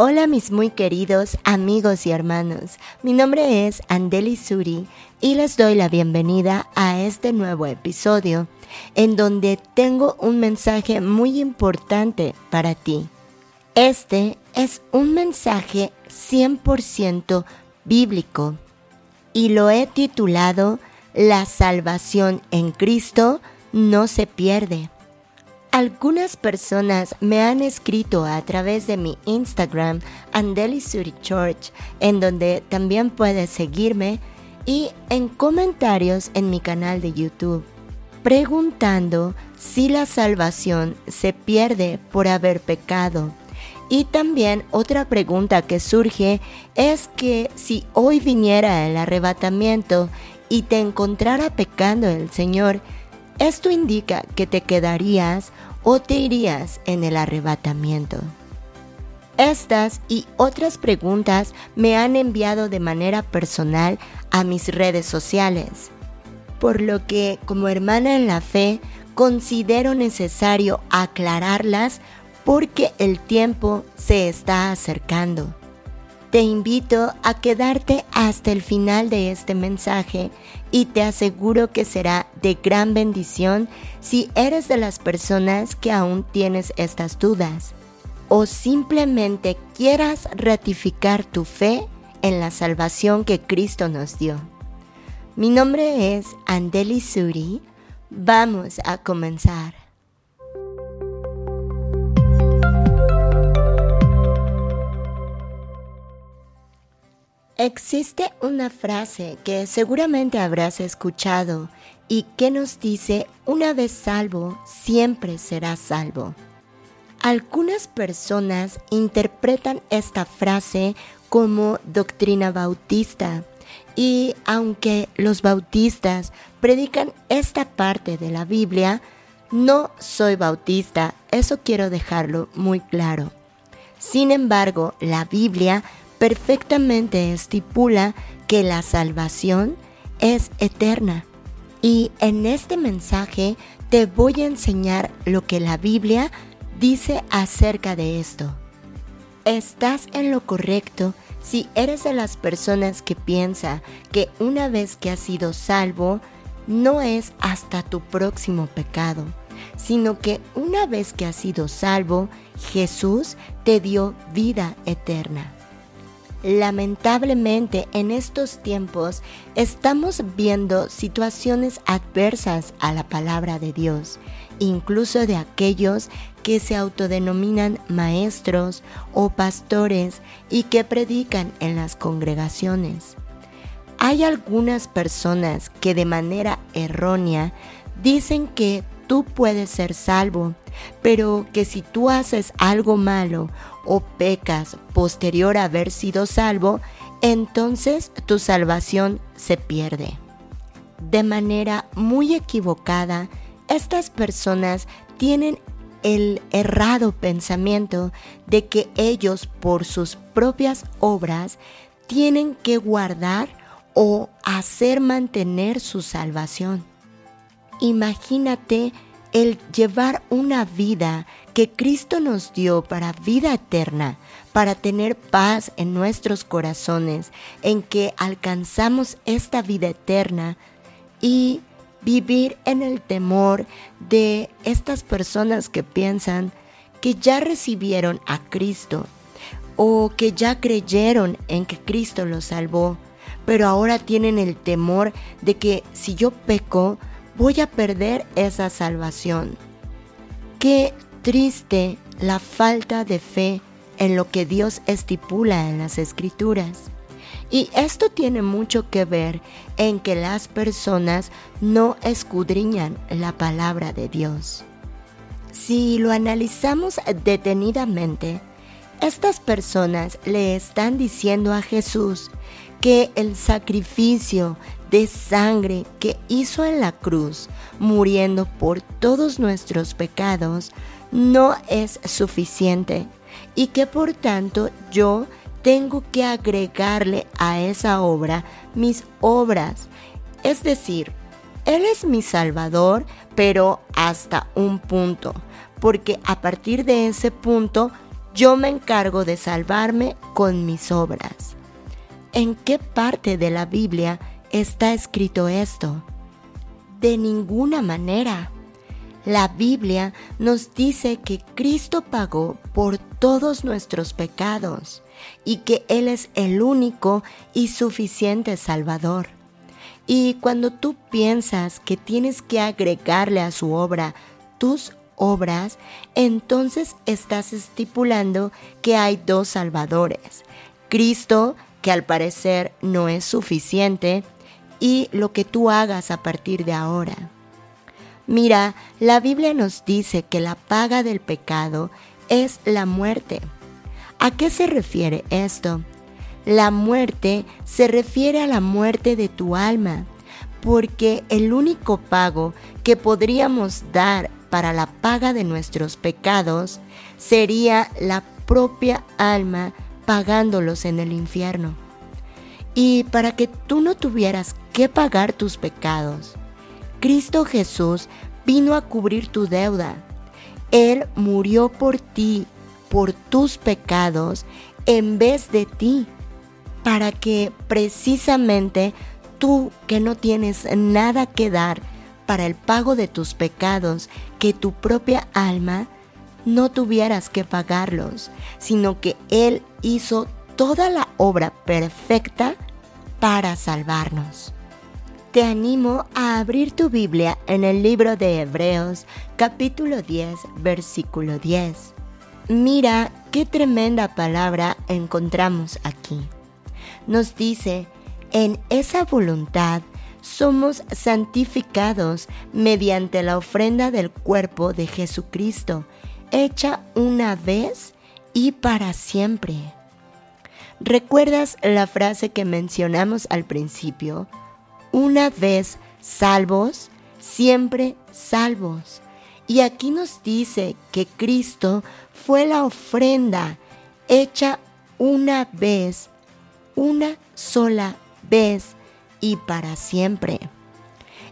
Hola mis muy queridos amigos y hermanos, mi nombre es Andeli Suri y les doy la bienvenida a este nuevo episodio en donde tengo un mensaje muy importante para ti. Este es un mensaje 100% bíblico y lo he titulado La salvación en Cristo no se pierde. Algunas personas me han escrito a través de mi Instagram, Andeli Church, en donde también puedes seguirme, y en comentarios en mi canal de YouTube, preguntando si la salvación se pierde por haber pecado. Y también otra pregunta que surge es que si hoy viniera el arrebatamiento y te encontrara pecando el Señor, esto indica que te quedarías o te irías en el arrebatamiento. Estas y otras preguntas me han enviado de manera personal a mis redes sociales, por lo que como hermana en la fe considero necesario aclararlas porque el tiempo se está acercando. Te invito a quedarte hasta el final de este mensaje y te aseguro que será de gran bendición si eres de las personas que aún tienes estas dudas o simplemente quieras ratificar tu fe en la salvación que Cristo nos dio. Mi nombre es Andeli Suri. Vamos a comenzar. Existe una frase que seguramente habrás escuchado y que nos dice, una vez salvo, siempre serás salvo. Algunas personas interpretan esta frase como doctrina bautista y aunque los bautistas predican esta parte de la Biblia, no soy bautista, eso quiero dejarlo muy claro. Sin embargo, la Biblia perfectamente estipula que la salvación es eterna. Y en este mensaje te voy a enseñar lo que la Biblia dice acerca de esto. Estás en lo correcto si eres de las personas que piensa que una vez que has sido salvo, no es hasta tu próximo pecado, sino que una vez que has sido salvo, Jesús te dio vida eterna. Lamentablemente en estos tiempos estamos viendo situaciones adversas a la palabra de Dios, incluso de aquellos que se autodenominan maestros o pastores y que predican en las congregaciones. Hay algunas personas que de manera errónea dicen que tú puedes ser salvo, pero que si tú haces algo malo o pecas posterior a haber sido salvo, entonces tu salvación se pierde. De manera muy equivocada, estas personas tienen el errado pensamiento de que ellos por sus propias obras tienen que guardar o hacer mantener su salvación. Imagínate el llevar una vida que Cristo nos dio para vida eterna, para tener paz en nuestros corazones, en que alcanzamos esta vida eterna y vivir en el temor de estas personas que piensan que ya recibieron a Cristo o que ya creyeron en que Cristo los salvó, pero ahora tienen el temor de que si yo peco, voy a perder esa salvación. Qué triste la falta de fe en lo que Dios estipula en las escrituras. Y esto tiene mucho que ver en que las personas no escudriñan la palabra de Dios. Si lo analizamos detenidamente, estas personas le están diciendo a Jesús que el sacrificio de sangre que hizo en la cruz, muriendo por todos nuestros pecados, no es suficiente y que por tanto yo tengo que agregarle a esa obra mis obras. Es decir, Él es mi Salvador, pero hasta un punto, porque a partir de ese punto yo me encargo de salvarme con mis obras. ¿En qué parte de la Biblia está escrito esto? De ninguna manera. La Biblia nos dice que Cristo pagó por todos nuestros pecados y que Él es el único y suficiente Salvador. Y cuando tú piensas que tienes que agregarle a su obra tus obras, entonces estás estipulando que hay dos salvadores. Cristo, que al parecer no es suficiente, y lo que tú hagas a partir de ahora. Mira, la Biblia nos dice que la paga del pecado es la muerte. ¿A qué se refiere esto? La muerte se refiere a la muerte de tu alma, porque el único pago que podríamos dar para la paga de nuestros pecados sería la propia alma pagándolos en el infierno. Y para que tú no tuvieras que pagar tus pecados, Cristo Jesús vino a cubrir tu deuda. Él murió por ti, por tus pecados, en vez de ti, para que precisamente tú que no tienes nada que dar, para el pago de tus pecados que tu propia alma no tuvieras que pagarlos, sino que Él hizo toda la obra perfecta para salvarnos. Te animo a abrir tu Biblia en el libro de Hebreos capítulo 10 versículo 10. Mira qué tremenda palabra encontramos aquí. Nos dice, en esa voluntad somos santificados mediante la ofrenda del cuerpo de Jesucristo, hecha una vez y para siempre. ¿Recuerdas la frase que mencionamos al principio? Una vez salvos, siempre salvos. Y aquí nos dice que Cristo fue la ofrenda hecha una vez, una sola vez y para siempre.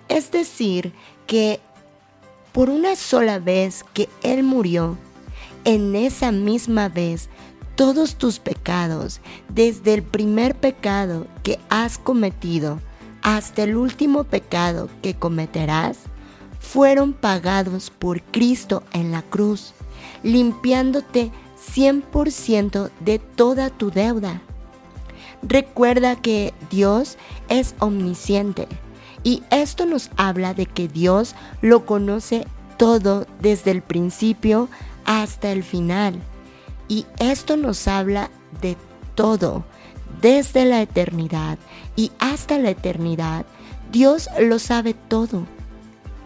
Es decir, que por una sola vez que Él murió, en esa misma vez todos tus pecados, desde el primer pecado que has cometido hasta el último pecado que cometerás, fueron pagados por Cristo en la cruz, limpiándote 100% de toda tu deuda. Recuerda que Dios es omnisciente y esto nos habla de que Dios lo conoce todo desde el principio hasta el final. Y esto nos habla de todo, desde la eternidad y hasta la eternidad. Dios lo sabe todo.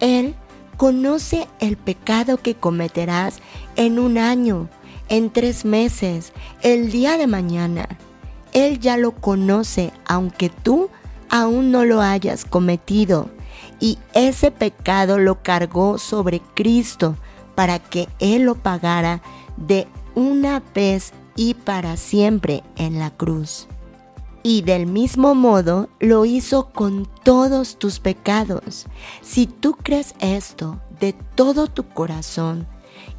Él conoce el pecado que cometerás en un año, en tres meses, el día de mañana. Él ya lo conoce, aunque tú aún no lo hayas cometido. Y ese pecado lo cargó sobre Cristo para que Él lo pagara de una vez y para siempre en la cruz. Y del mismo modo lo hizo con todos tus pecados. Si tú crees esto de todo tu corazón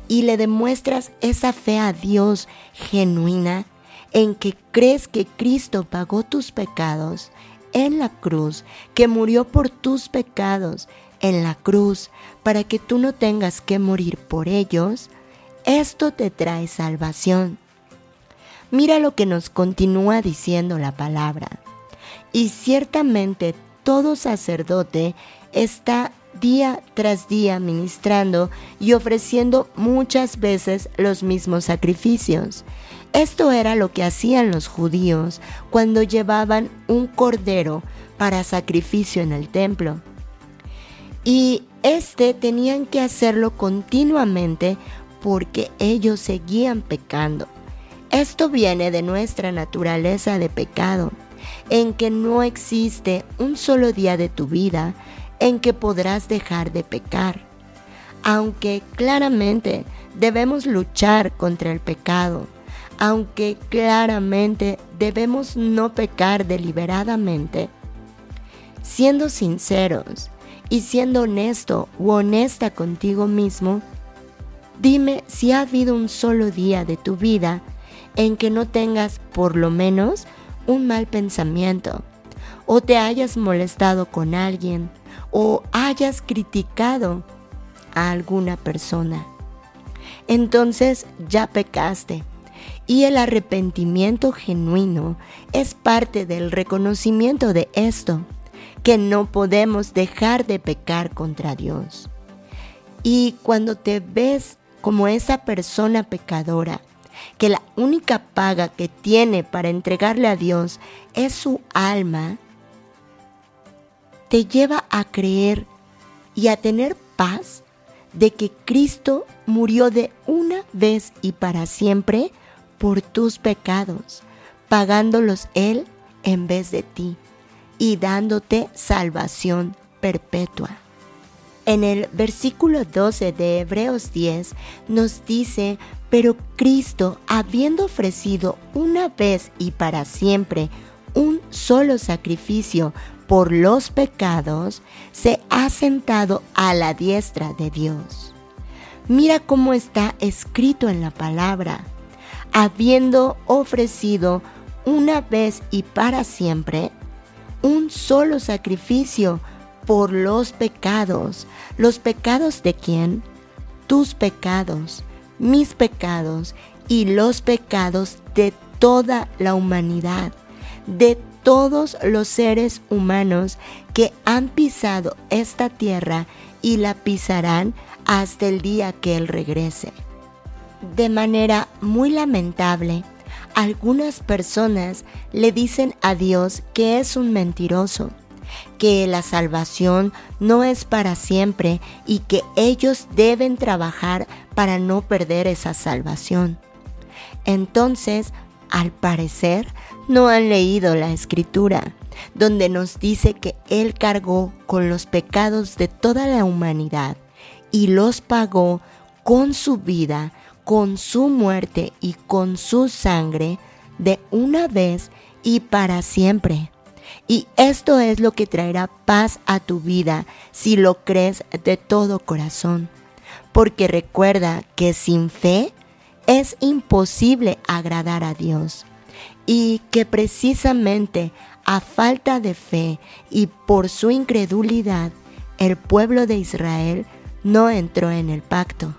y le demuestras esa fe a Dios genuina, en que crees que Cristo pagó tus pecados en la cruz, que murió por tus pecados en la cruz, para que tú no tengas que morir por ellos, esto te trae salvación. Mira lo que nos continúa diciendo la palabra. Y ciertamente todo sacerdote está día tras día ministrando y ofreciendo muchas veces los mismos sacrificios. Esto era lo que hacían los judíos cuando llevaban un cordero para sacrificio en el templo. Y este tenían que hacerlo continuamente porque ellos seguían pecando. Esto viene de nuestra naturaleza de pecado, en que no existe un solo día de tu vida en que podrás dejar de pecar. Aunque claramente debemos luchar contra el pecado, aunque claramente debemos no pecar deliberadamente, siendo sinceros y siendo honesto u honesta contigo mismo, Dime si ha habido un solo día de tu vida en que no tengas por lo menos un mal pensamiento, o te hayas molestado con alguien, o hayas criticado a alguna persona. Entonces ya pecaste. Y el arrepentimiento genuino es parte del reconocimiento de esto, que no podemos dejar de pecar contra Dios. Y cuando te ves como esa persona pecadora, que la única paga que tiene para entregarle a Dios es su alma, te lleva a creer y a tener paz de que Cristo murió de una vez y para siempre por tus pecados, pagándolos Él en vez de ti y dándote salvación perpetua. En el versículo 12 de Hebreos 10 nos dice, pero Cristo, habiendo ofrecido una vez y para siempre un solo sacrificio por los pecados, se ha sentado a la diestra de Dios. Mira cómo está escrito en la palabra, habiendo ofrecido una vez y para siempre un solo sacrificio por los pecados. ¿Los pecados de quién? Tus pecados, mis pecados y los pecados de toda la humanidad, de todos los seres humanos que han pisado esta tierra y la pisarán hasta el día que Él regrese. De manera muy lamentable, algunas personas le dicen a Dios que es un mentiroso, que la salvación no es para siempre y que ellos deben trabajar para no perder esa salvación. Entonces, al parecer, no han leído la escritura, donde nos dice que Él cargó con los pecados de toda la humanidad y los pagó con su vida, con su muerte y con su sangre de una vez y para siempre. Y esto es lo que traerá paz a tu vida si lo crees de todo corazón. Porque recuerda que sin fe es imposible agradar a Dios. Y que precisamente a falta de fe y por su incredulidad, el pueblo de Israel no entró en el pacto.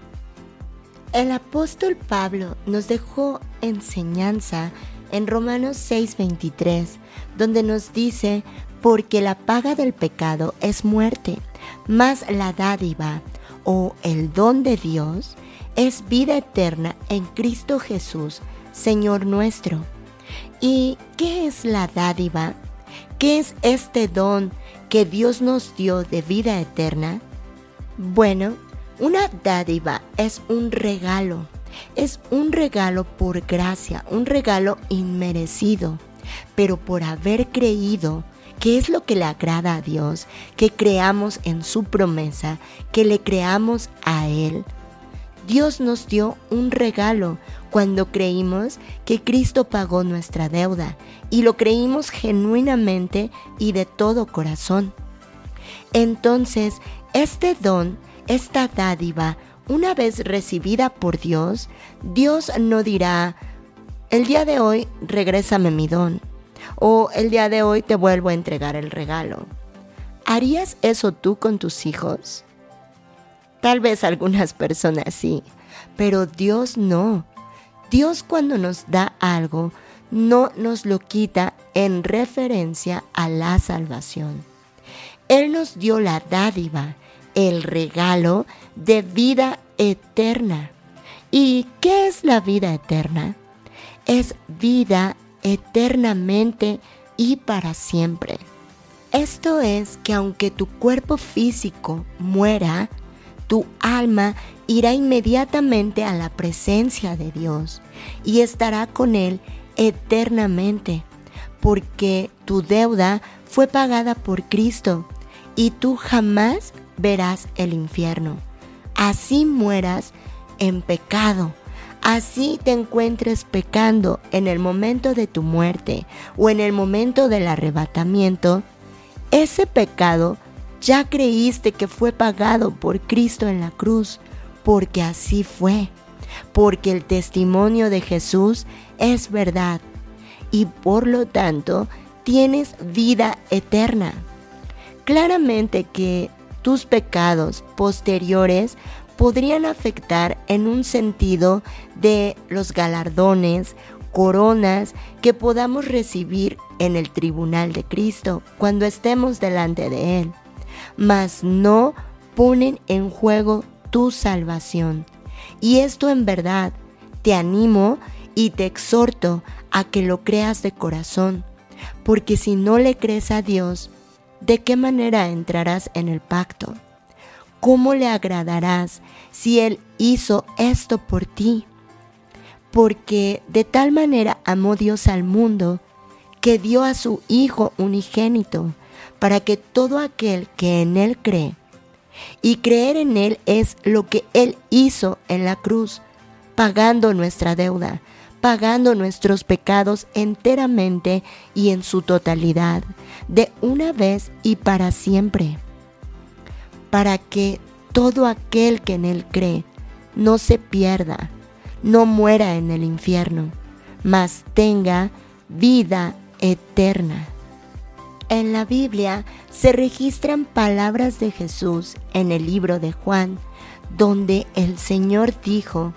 El apóstol Pablo nos dejó enseñanza en Romanos 6:23, donde nos dice, porque la paga del pecado es muerte, mas la dádiva o el don de Dios es vida eterna en Cristo Jesús, Señor nuestro. ¿Y qué es la dádiva? ¿Qué es este don que Dios nos dio de vida eterna? Bueno, una dádiva es un regalo es un regalo por gracia, un regalo inmerecido, pero por haber creído que es lo que le agrada a Dios, que creamos en su promesa, que le creamos a Él. Dios nos dio un regalo cuando creímos que Cristo pagó nuestra deuda y lo creímos genuinamente y de todo corazón. Entonces, este don, esta dádiva, una vez recibida por Dios, Dios no dirá, el día de hoy regrésame mi don, o el día de hoy te vuelvo a entregar el regalo. ¿Harías eso tú con tus hijos? Tal vez algunas personas sí, pero Dios no. Dios cuando nos da algo, no nos lo quita en referencia a la salvación. Él nos dio la dádiva, el regalo de vida eterna. ¿Y qué es la vida eterna? Es vida eternamente y para siempre. Esto es que aunque tu cuerpo físico muera, tu alma irá inmediatamente a la presencia de Dios y estará con Él eternamente, porque tu deuda fue pagada por Cristo y tú jamás verás el infierno. Así mueras en pecado. Así te encuentres pecando en el momento de tu muerte o en el momento del arrebatamiento, ese pecado ya creíste que fue pagado por Cristo en la cruz porque así fue, porque el testimonio de Jesús es verdad y por lo tanto tienes vida eterna. Claramente que tus pecados posteriores podrían afectar en un sentido de los galardones, coronas que podamos recibir en el tribunal de Cristo cuando estemos delante de Él, mas no ponen en juego tu salvación. Y esto en verdad te animo y te exhorto a que lo creas de corazón, porque si no le crees a Dios, ¿de qué manera entrarás en el pacto? ¿Cómo le agradarás si Él hizo esto por ti? Porque de tal manera amó Dios al mundo que dio a su Hijo unigénito, para que todo aquel que en Él cree, y creer en Él es lo que Él hizo en la cruz, pagando nuestra deuda, pagando nuestros pecados enteramente y en su totalidad, de una vez y para siempre, para que todo aquel que en Él cree no se pierda, no muera en el infierno, mas tenga vida eterna. En la Biblia se registran palabras de Jesús en el libro de Juan, donde el Señor dijo,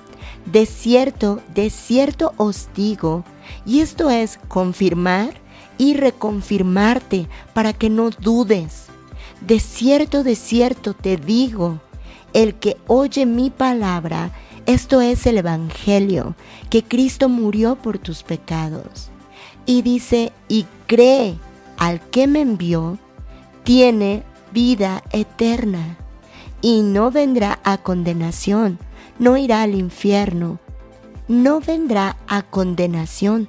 de cierto, de cierto os digo, y esto es confirmar y reconfirmarte para que no dudes. De cierto, de cierto te digo, el que oye mi palabra, esto es el Evangelio, que Cristo murió por tus pecados. Y dice, y cree al que me envió, tiene vida eterna, y no vendrá a condenación, no irá al infierno, no vendrá a condenación,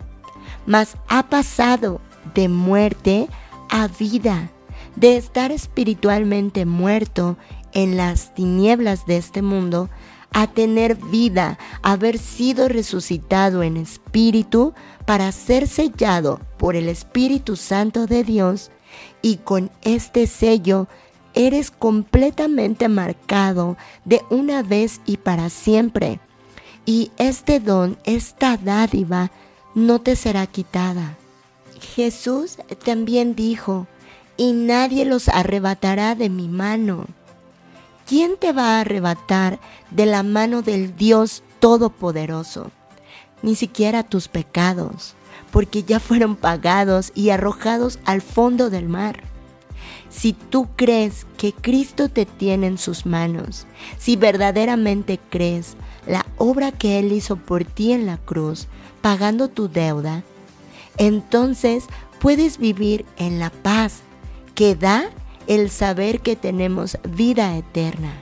mas ha pasado de muerte a vida, de estar espiritualmente muerto en las tinieblas de este mundo, a tener vida, haber sido resucitado en espíritu para ser sellado por el Espíritu Santo de Dios y con este sello eres completamente marcado de una vez y para siempre. Y este don, esta dádiva, no te será quitada. Jesús también dijo, y nadie los arrebatará de mi mano. ¿Quién te va a arrebatar de la mano del Dios Todopoderoso? Ni siquiera tus pecados, porque ya fueron pagados y arrojados al fondo del mar. Si tú crees que Cristo te tiene en sus manos, si verdaderamente crees la obra que Él hizo por ti en la cruz, pagando tu deuda, entonces puedes vivir en la paz que da el saber que tenemos vida eterna.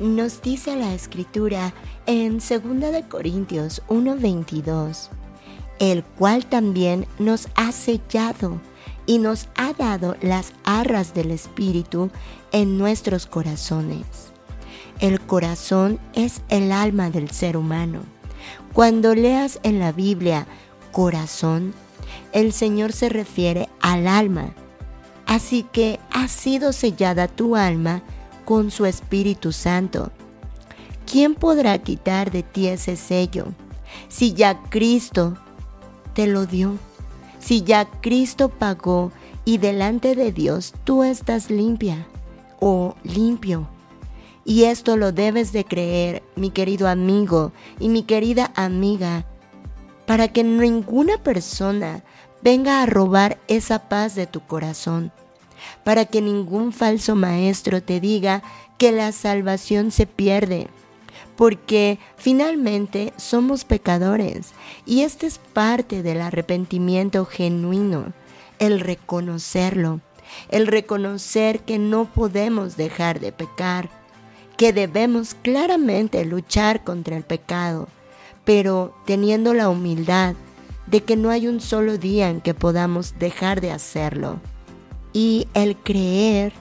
Nos dice la escritura en 2 de Corintios 1:22, el cual también nos ha sellado y nos ha dado las arras del Espíritu en nuestros corazones. El corazón es el alma del ser humano. Cuando leas en la Biblia corazón, el Señor se refiere al alma. Así que ha sido sellada tu alma con su Espíritu Santo. ¿Quién podrá quitar de ti ese sello si ya Cristo te lo dio? Si ya Cristo pagó y delante de Dios tú estás limpia o limpio. Y esto lo debes de creer, mi querido amigo y mi querida amiga, para que ninguna persona venga a robar esa paz de tu corazón, para que ningún falso maestro te diga que la salvación se pierde porque finalmente somos pecadores y este es parte del arrepentimiento genuino, el reconocerlo, el reconocer que no podemos dejar de pecar, que debemos claramente luchar contra el pecado, pero teniendo la humildad de que no hay un solo día en que podamos dejar de hacerlo. Y el creer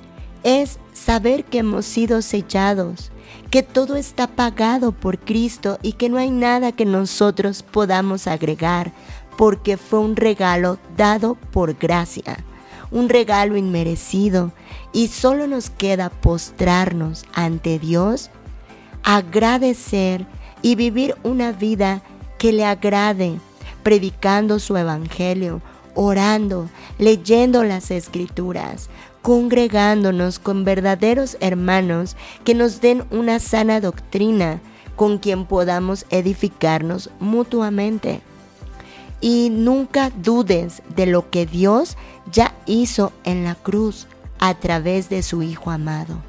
es saber que hemos sido sellados, que todo está pagado por Cristo y que no hay nada que nosotros podamos agregar, porque fue un regalo dado por gracia, un regalo inmerecido, y solo nos queda postrarnos ante Dios, agradecer y vivir una vida que le agrade, predicando su evangelio, orando, leyendo las escrituras, congregándonos con verdaderos hermanos que nos den una sana doctrina con quien podamos edificarnos mutuamente. Y nunca dudes de lo que Dios ya hizo en la cruz a través de su Hijo amado.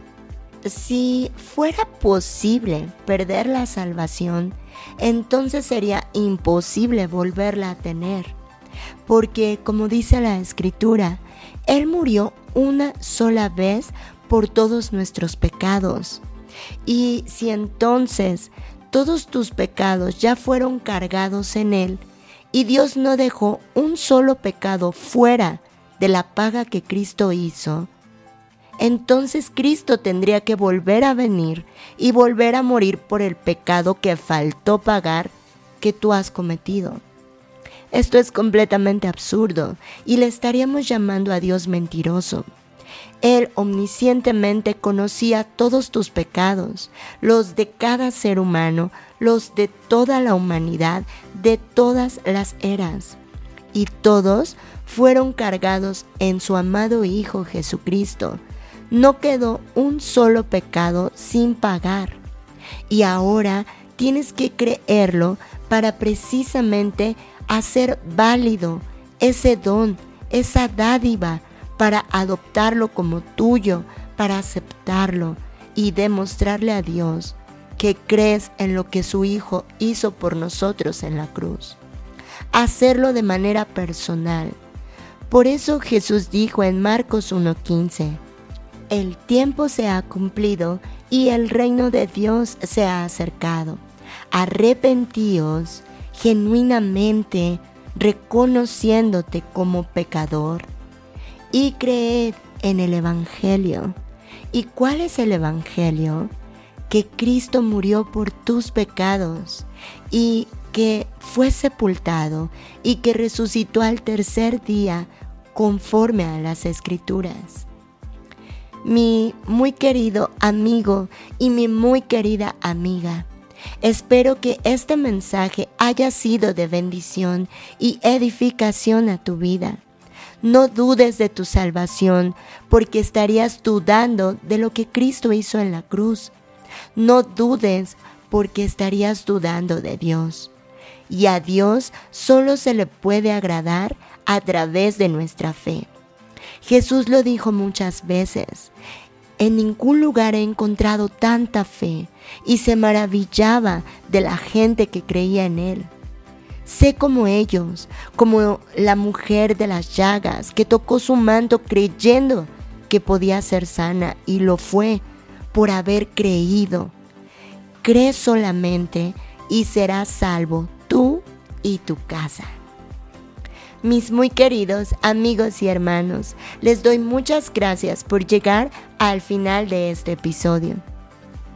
Si fuera posible perder la salvación, entonces sería imposible volverla a tener. Porque, como dice la Escritura, Él murió una sola vez por todos nuestros pecados. Y si entonces todos tus pecados ya fueron cargados en Él, y Dios no dejó un solo pecado fuera de la paga que Cristo hizo, entonces Cristo tendría que volver a venir y volver a morir por el pecado que faltó pagar que tú has cometido. Esto es completamente absurdo y le estaríamos llamando a Dios mentiroso. Él omniscientemente conocía todos tus pecados, los de cada ser humano, los de toda la humanidad, de todas las eras. Y todos fueron cargados en su amado Hijo Jesucristo. No quedó un solo pecado sin pagar. Y ahora tienes que creerlo para precisamente hacer válido ese don, esa dádiva, para adoptarlo como tuyo, para aceptarlo y demostrarle a Dios que crees en lo que su Hijo hizo por nosotros en la cruz. Hacerlo de manera personal. Por eso Jesús dijo en Marcos 1.15, el tiempo se ha cumplido y el reino de Dios se ha acercado. Arrepentíos genuinamente reconociéndote como pecador y creed en el Evangelio. ¿Y cuál es el Evangelio? Que Cristo murió por tus pecados y que fue sepultado y que resucitó al tercer día conforme a las escrituras. Mi muy querido amigo y mi muy querida amiga, Espero que este mensaje haya sido de bendición y edificación a tu vida. No dudes de tu salvación, porque estarías dudando de lo que Cristo hizo en la cruz. No dudes, porque estarías dudando de Dios. Y a Dios solo se le puede agradar a través de nuestra fe. Jesús lo dijo muchas veces. En ningún lugar he encontrado tanta fe y se maravillaba de la gente que creía en él. Sé como ellos, como la mujer de las llagas que tocó su manto creyendo que podía ser sana y lo fue por haber creído. Cree solamente y serás salvo tú y tu casa. Mis muy queridos amigos y hermanos, les doy muchas gracias por llegar al final de este episodio.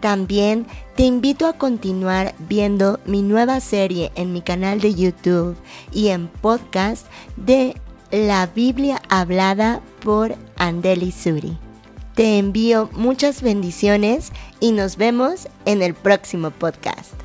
También te invito a continuar viendo mi nueva serie en mi canal de YouTube y en podcast de La Biblia hablada por Andeli Suri. Te envío muchas bendiciones y nos vemos en el próximo podcast.